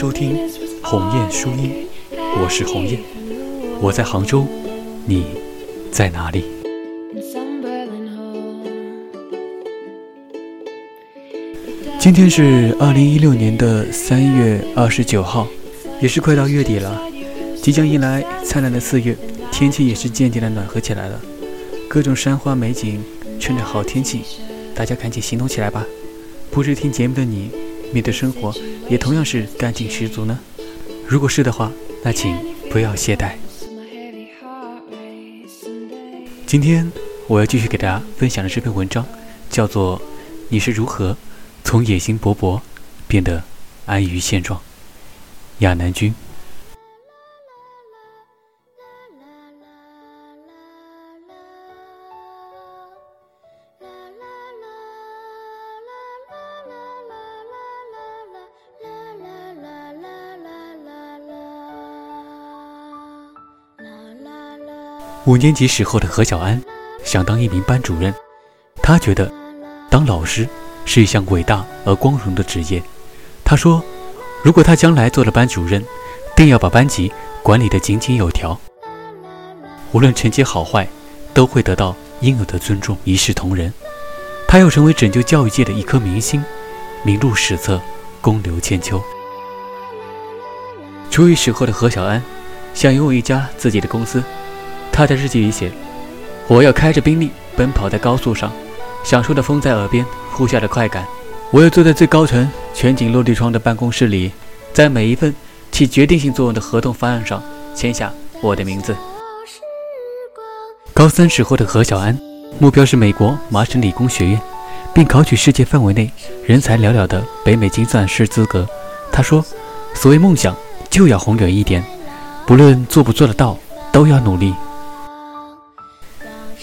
收听鸿雁书音，我是鸿雁，我在杭州，你在哪里？今天是二零一六年的三月二十九号，也是快到月底了，即将迎来灿烂的四月，天气也是渐渐的暖和起来了，各种山花美景，趁着好天气，大家赶紧行动起来吧！不知听节目的你，面对生活也同样是干劲十足呢？如果是的话，那请不要懈怠。今天我要继续给大家分享的这篇文章，叫做《你是如何》。从野心勃勃变得安于现状，亚南君。五年级时候的何小安想当一名班主任，他觉得当老师。是一项伟大而光荣的职业。他说：“如果他将来做了班主任，定要把班级管理得井井有条，无论成绩好坏，都会得到应有的尊重，一视同仁。他要成为拯救教育界的一颗明星，名录史册，功留千秋。”初一时候的何小安想拥有一家自己的公司。他在日记里写：“我要开着宾利奔跑在高速上，享受着风在耳边。”呼啸的快感，我要坐在最高层、全景落地窗的办公室里，在每一份起决定性作用的合同方案上签下我的名字。高三时候的何小安，目标是美国麻省理工学院，并考取世界范围内人才寥寥的北美精算师资格。他说：“所谓梦想，就要宏远一点，不论做不做得到，都要努力。”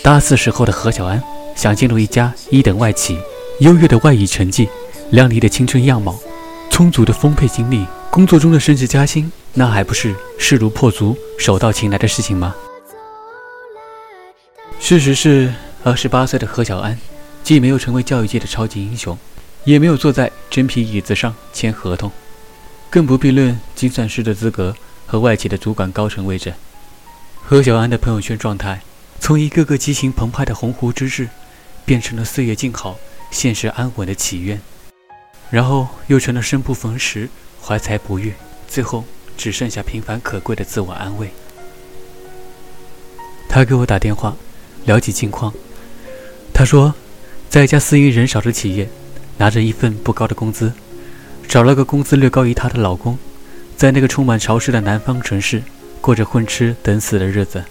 大四时候的何小安想进入一家一等外企。优越的外语成绩，靓丽的青春样貌，充足的丰沛精力，工作中的升职加薪，那还不是势如破竹、手到擒来的事情吗？事实是，二十八岁的何小安，既没有成为教育界的超级英雄，也没有坐在真皮椅子上签合同，更不必论精算师的资格和外企的主管高层位置。何小安的朋友圈状态，从一个个激情澎湃的鸿鹄之志，变成了岁月静好。现实安稳的祈愿，然后又成了生不逢时、怀才不遇，最后只剩下平凡可贵的自我安慰。他给我打电话，了解近况。他说，在一家私营人少的企业，拿着一份不高的工资，找了个工资略高于她的老公，在那个充满潮湿的南方城市，过着混吃等死的日子。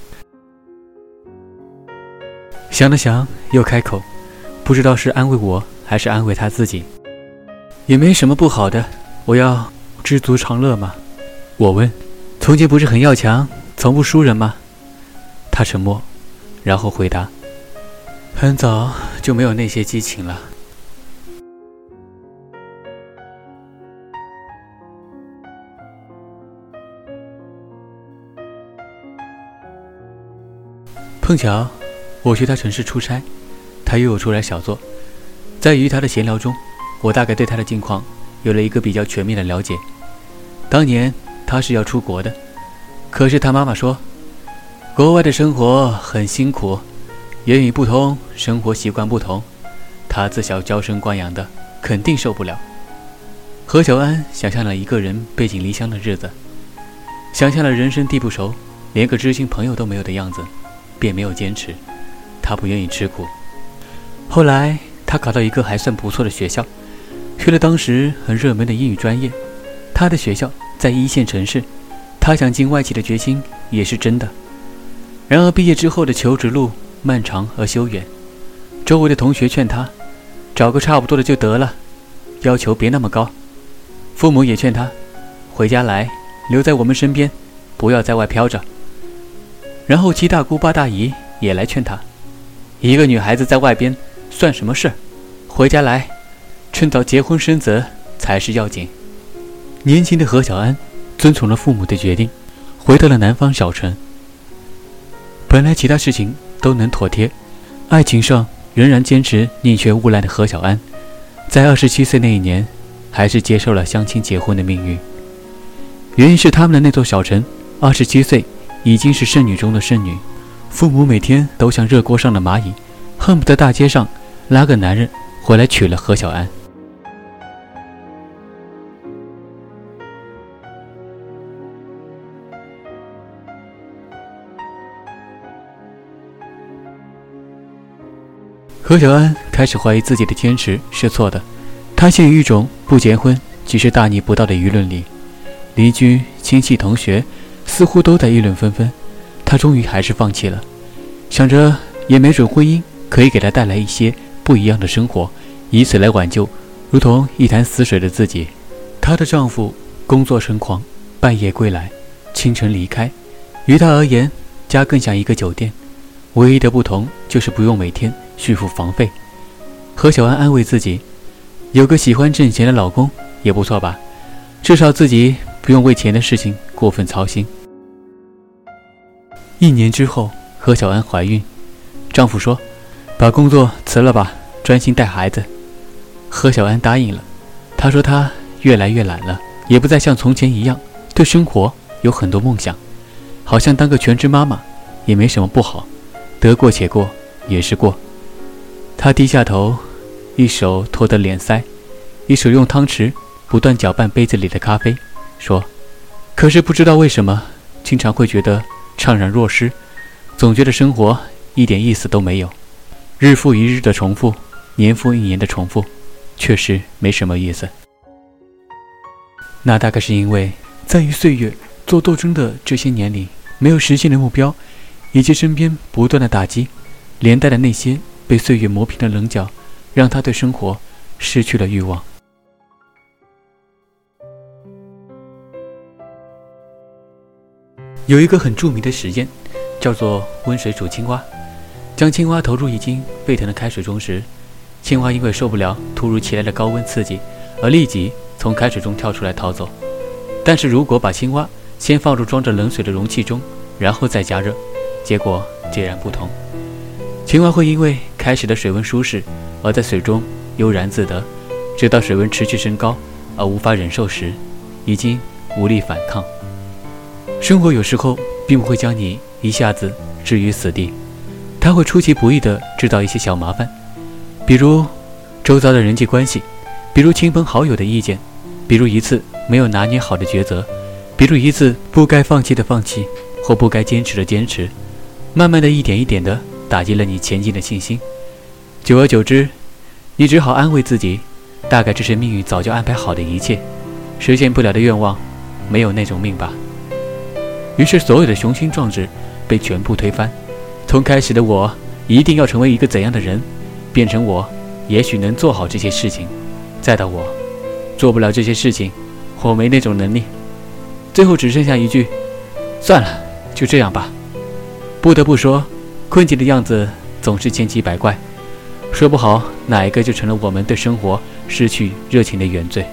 想了想，又开口。不知道是安慰我还是安慰他自己，也没什么不好的。我要知足常乐嘛。我问：“从前不是很要强，从不输人吗？”他沉默，然后回答：“很早就没有那些激情了。”碰巧我去他城市出差。他又有出来小坐，在与他的闲聊中，我大概对他的近况有了一个比较全面的了解。当年他是要出国的，可是他妈妈说，国外的生活很辛苦，言语不通，生活习惯不同，他自小娇生惯养的，肯定受不了。何小安想象了一个人背井离乡的日子，想象了人生地不熟，连个知心朋友都没有的样子，便没有坚持。他不愿意吃苦。后来，他考到一个还算不错的学校，去了当时很热门的英语专业。他的学校在一线城市，他想进外企的决心也是真的。然而，毕业之后的求职路漫长而修远，周围的同学劝他找个差不多的就得了，要求别那么高。父母也劝他回家来，留在我们身边，不要在外飘着。然后七大姑八大姨也来劝他，一个女孩子在外边。算什么事儿？回家来，趁早结婚生子才是要紧。年轻的何小安遵从了父母的决定，回到了南方小城。本来其他事情都能妥帖，爱情上仍然坚持宁缺毋滥的何小安，在二十七岁那一年，还是接受了相亲结婚的命运。原因是他们的那座小城，二十七岁已经是剩女中的剩女，父母每天都像热锅上的蚂蚁，恨不得大街上拉个男人回来娶了何小安。何小安开始怀疑自己的坚持是错的，他陷于一种不结婚即是大逆不道的舆论里，邻居、亲戚、同学似乎都在议论纷纷，他终于还是放弃了，想着也没准婚姻可以给他带来一些不一样的生活，以此来挽救如同一潭死水的自己。她的丈夫工作成狂，半夜归来，清晨离开，于她而言，家更像一个酒店，唯一的不同就是不用每天。续付房费，何小安安慰自己，有个喜欢挣钱的老公也不错吧，至少自己不用为钱的事情过分操心。一年之后，何小安怀孕，丈夫说：“把工作辞了吧，专心带孩子。”何小安答应了。她说她越来越懒了，也不再像从前一样对生活有很多梦想，好像当个全职妈妈也没什么不好，得过且过也是过。他低下头，一手托着脸腮，一手用汤匙不断搅拌杯子里的咖啡，说：“可是不知道为什么，经常会觉得怅然若失，总觉得生活一点意思都没有。日复一日的重复，年复一年的重复，确实没什么意思。那大概是因为在与岁月做斗争的这些年里，没有实现的目标，以及身边不断的打击，连带的那些。”被岁月磨平的棱角，让他对生活失去了欲望。有一个很著名的实验，叫做温水煮青蛙。将青蛙投入已经沸腾的开水中时，青蛙因为受不了突如其来的高温刺激，而立即从开水中跳出来逃走。但是如果把青蛙先放入装着冷水的容器中，然后再加热，结果截然不同。青蛙会因为开始的水温舒适，而在水中悠然自得，直到水温持续升高而无法忍受时，已经无力反抗。生活有时候并不会将你一下子置于死地，它会出其不意地制造一些小麻烦，比如周遭的人际关系，比如亲朋好友的意见，比如一次没有拿捏好的抉择，比如一次不该放弃的放弃或不该坚持的坚持，慢慢的一点一点的。打击了你前进的信心，久而久之，你只好安慰自己，大概这是命运早就安排好的一切，实现不了的愿望，没有那种命吧。于是，所有的雄心壮志被全部推翻，从开始的我一定要成为一个怎样的人，变成我也许能做好这些事情，再到我做不了这些事情，我没那种能力，最后只剩下一句：算了，就这样吧。不得不说。困境的样子总是千奇百怪，说不好哪一个就成了我们对生活失去热情的原罪。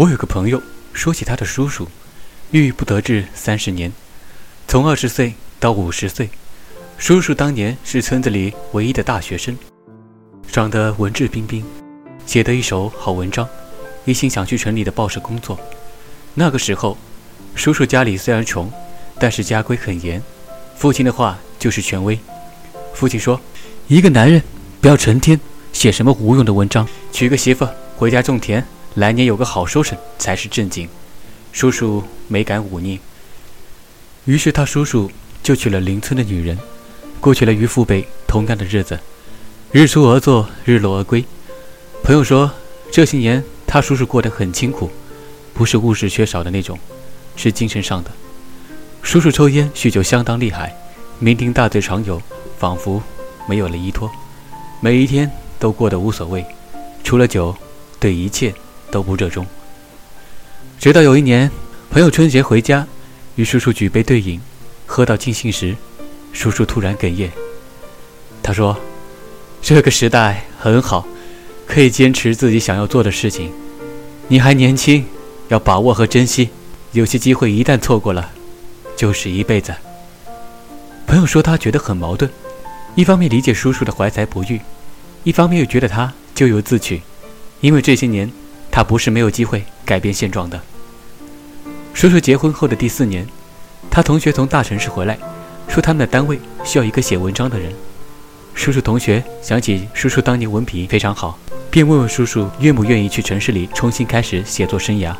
我有个朋友说起他的叔叔，郁郁不得志三十年，从二十岁。到五十岁，叔叔当年是村子里唯一的大学生，长得文质彬彬，写得一手好文章，一心想去城里的报社工作。那个时候，叔叔家里虽然穷，但是家规很严，父亲的话就是权威。父亲说：“一个男人不要成天写什么无用的文章，娶个媳妇回家种田，来年有个好收成才是正经。”叔叔没敢忤逆，于是他叔叔。就娶了邻村的女人，过起了与父辈同样的日子，日出而作，日落而归。朋友说，这些年他叔叔过得很清苦，不是物质缺少的那种，是精神上的。叔叔抽烟酗酒相当厉害，酩酊大醉常有，仿佛没有了依托，每一天都过得无所谓，除了酒，对一切都不热衷。直到有一年，朋友春节回家，与叔叔举杯对饮。喝到尽兴时，叔叔突然哽咽。他说：“这个时代很好，可以坚持自己想要做的事情。你还年轻，要把握和珍惜。有些机会一旦错过了，就是一辈子。朋友说他觉得很矛盾，一方面理解叔叔的怀才不遇，一方面又觉得他咎由自取，因为这些年他不是没有机会改变现状的。叔叔结婚后的第四年，他同学从大城市回来，说他们的单位需要一个写文章的人。叔叔同学想起叔叔当年文笔非常好，便问问叔叔愿不愿意去城市里重新开始写作生涯。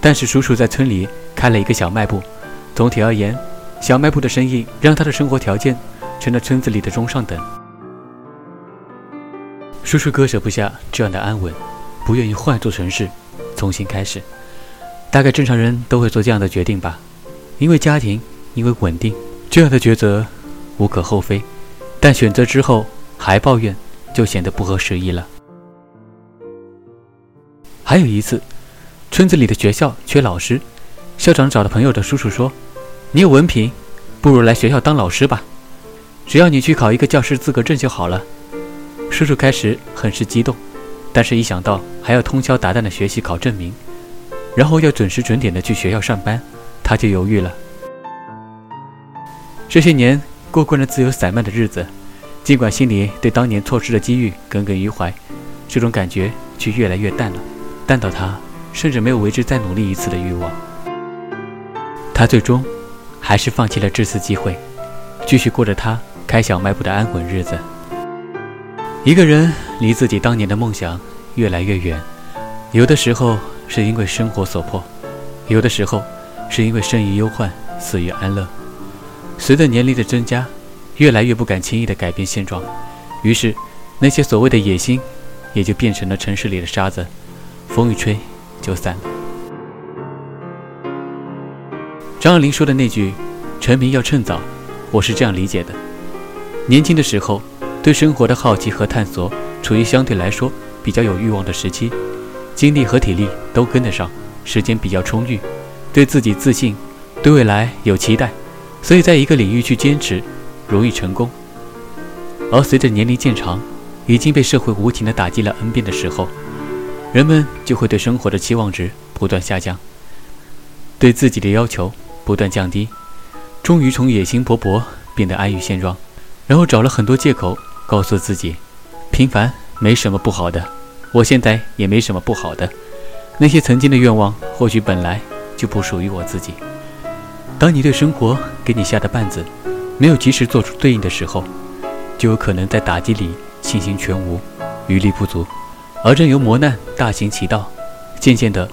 但是叔叔在村里开了一个小卖部，总体而言，小卖部的生意让他的生活条件成了村子里的中上等。叔叔割舍不下这样的安稳，不愿意换座城市重新开始。大概正常人都会做这样的决定吧，因为家庭，因为稳定，这样的抉择无可厚非。但选择之后还抱怨，就显得不合时宜了。还有一次。村子里的学校缺老师，校长找了朋友的叔叔说：“你有文凭，不如来学校当老师吧，只要你去考一个教师资格证就好了。”叔叔开始很是激动，但是一想到还要通宵达旦的学习考证明，然后要准时准点的去学校上班，他就犹豫了。这些年过惯了自由散漫的日子，尽管心里对当年错失的机遇耿耿于怀，这种感觉却越来越淡了，淡到他。甚至没有为之再努力一次的欲望，他最终还是放弃了这次机会，继续过着他开小卖部的安稳日子。一个人离自己当年的梦想越来越远，有的时候是因为生活所迫，有的时候是因为生于忧患，死于安乐。随着年龄的增加，越来越不敢轻易的改变现状，于是那些所谓的野心，也就变成了城市里的沙子，风一吹。就散了。张爱玲说的那句“成名要趁早”，我是这样理解的：年轻的时候，对生活的好奇和探索处于相对来说比较有欲望的时期，精力和体力都跟得上，时间比较充裕，对自己自信，对未来有期待，所以在一个领域去坚持，容易成功。而随着年龄渐长，已经被社会无情的打击了 n 遍的时候，人们就会对生活的期望值不断下降，对自己的要求不断降低，终于从野心勃勃变得安于现状，然后找了很多借口告诉自己，平凡没什么不好的，我现在也没什么不好的，那些曾经的愿望或许本来就不属于我自己。当你对生活给你下的绊子没有及时做出对应的时候，就有可能在打击里信心全无，余力不足。而任由磨难大行其道，渐渐的，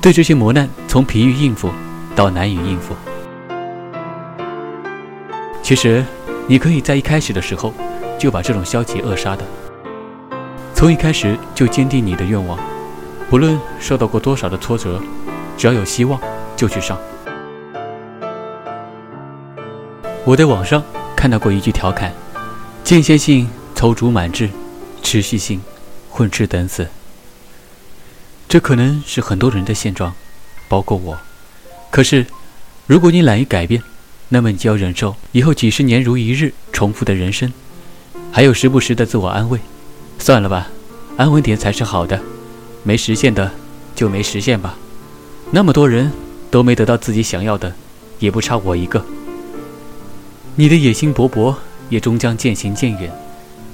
对这些磨难从疲于应付到难以应付。其实，你可以在一开始的时候就把这种消极扼杀的，从一开始就坚定你的愿望，不论受到过多少的挫折，只要有希望就去上。我在网上看到过一句调侃：间歇性踌躇满志，持续性。混吃等死，这可能是很多人的现状，包括我。可是，如果你懒于改变，那么你就要忍受以后几十年如一日重复的人生，还有时不时的自我安慰。算了吧，安稳点才是好的。没实现的就没实现吧。那么多人都没得到自己想要的，也不差我一个。你的野心勃勃，也终将渐行渐远，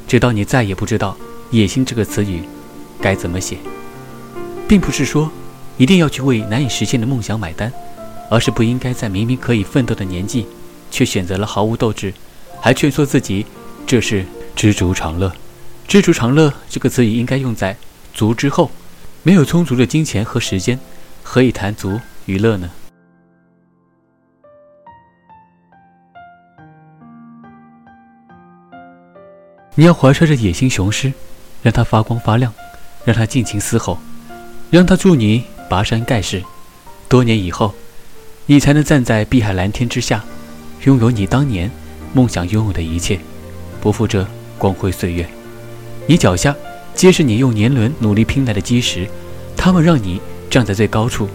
直到你再也不知道。野心这个词语该怎么写，并不是说一定要去为难以实现的梦想买单，而是不应该在明明可以奋斗的年纪，却选择了毫无斗志，还劝说自己这是知足常乐。知足常乐这个词语应该用在足之后，没有充足的金钱和时间，何以谈足与乐呢？你要怀揣着野心雄狮。让它发光发亮，让它尽情嘶吼，让它助你拔山盖世。多年以后，你才能站在碧海蓝天之下，拥有你当年梦想拥有的一切，不负这光辉岁月。你脚下皆是你用年轮努力拼来的基石，它们让你站在最高处，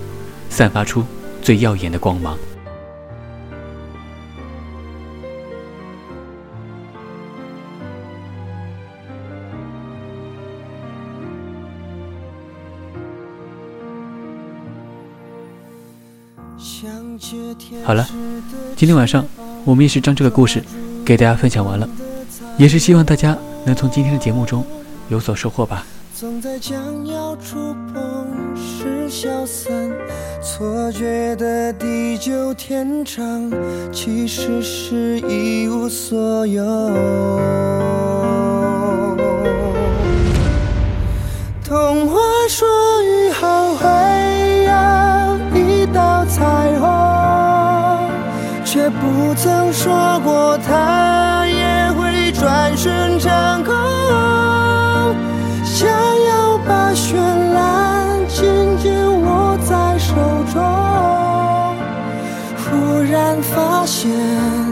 散发出最耀眼的光芒。好了，今天晚上我们也是将这个故事给大家分享完了，也是希望大家能从今天的节目中有所收获吧。总在将要触碰时消散，错觉的地久天长，其实是一无所有。童话说雨后会有一道彩虹，却不曾说过它间。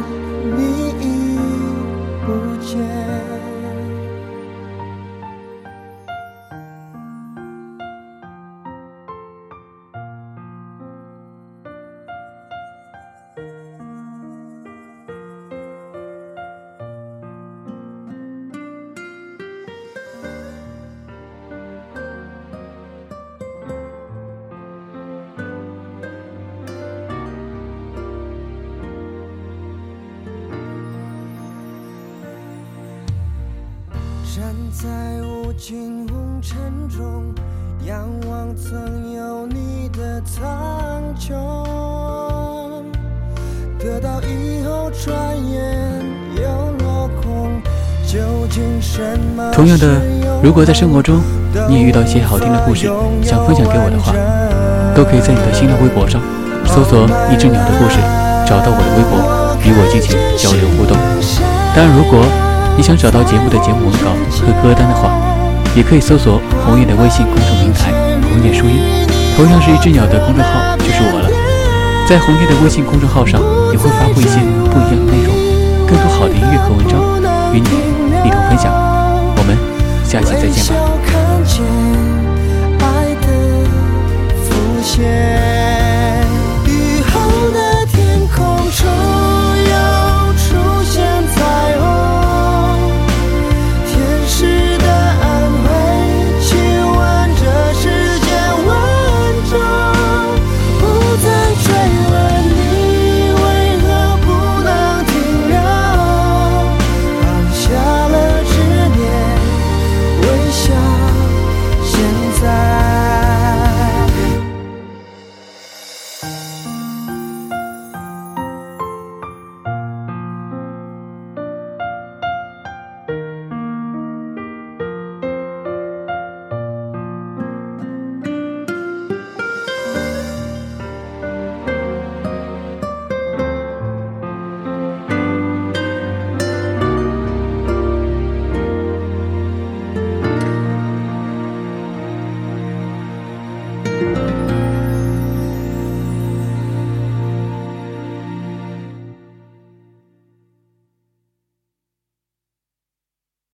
在无尽红尘中，仰望曾有你的苍穹。得到以后，转眼又落空。究竟什么？同样的，如果在生活中你也遇到一些好听的故事，想分享给我的话，都可以在你的新浪微博上搜索“一只鸟的故事”，找到我的微博，与我进行交流互动。当然，如果你想找到节目的节目文稿和歌单的话，也可以搜索红叶的微信公众平台“红叶书音”，同样是一只鸟的公众号就是我了。在红叶的微信公众号上，也会发布一些不一样的内容，更多好的音乐和文章与你一同分享。我们下期再见吧。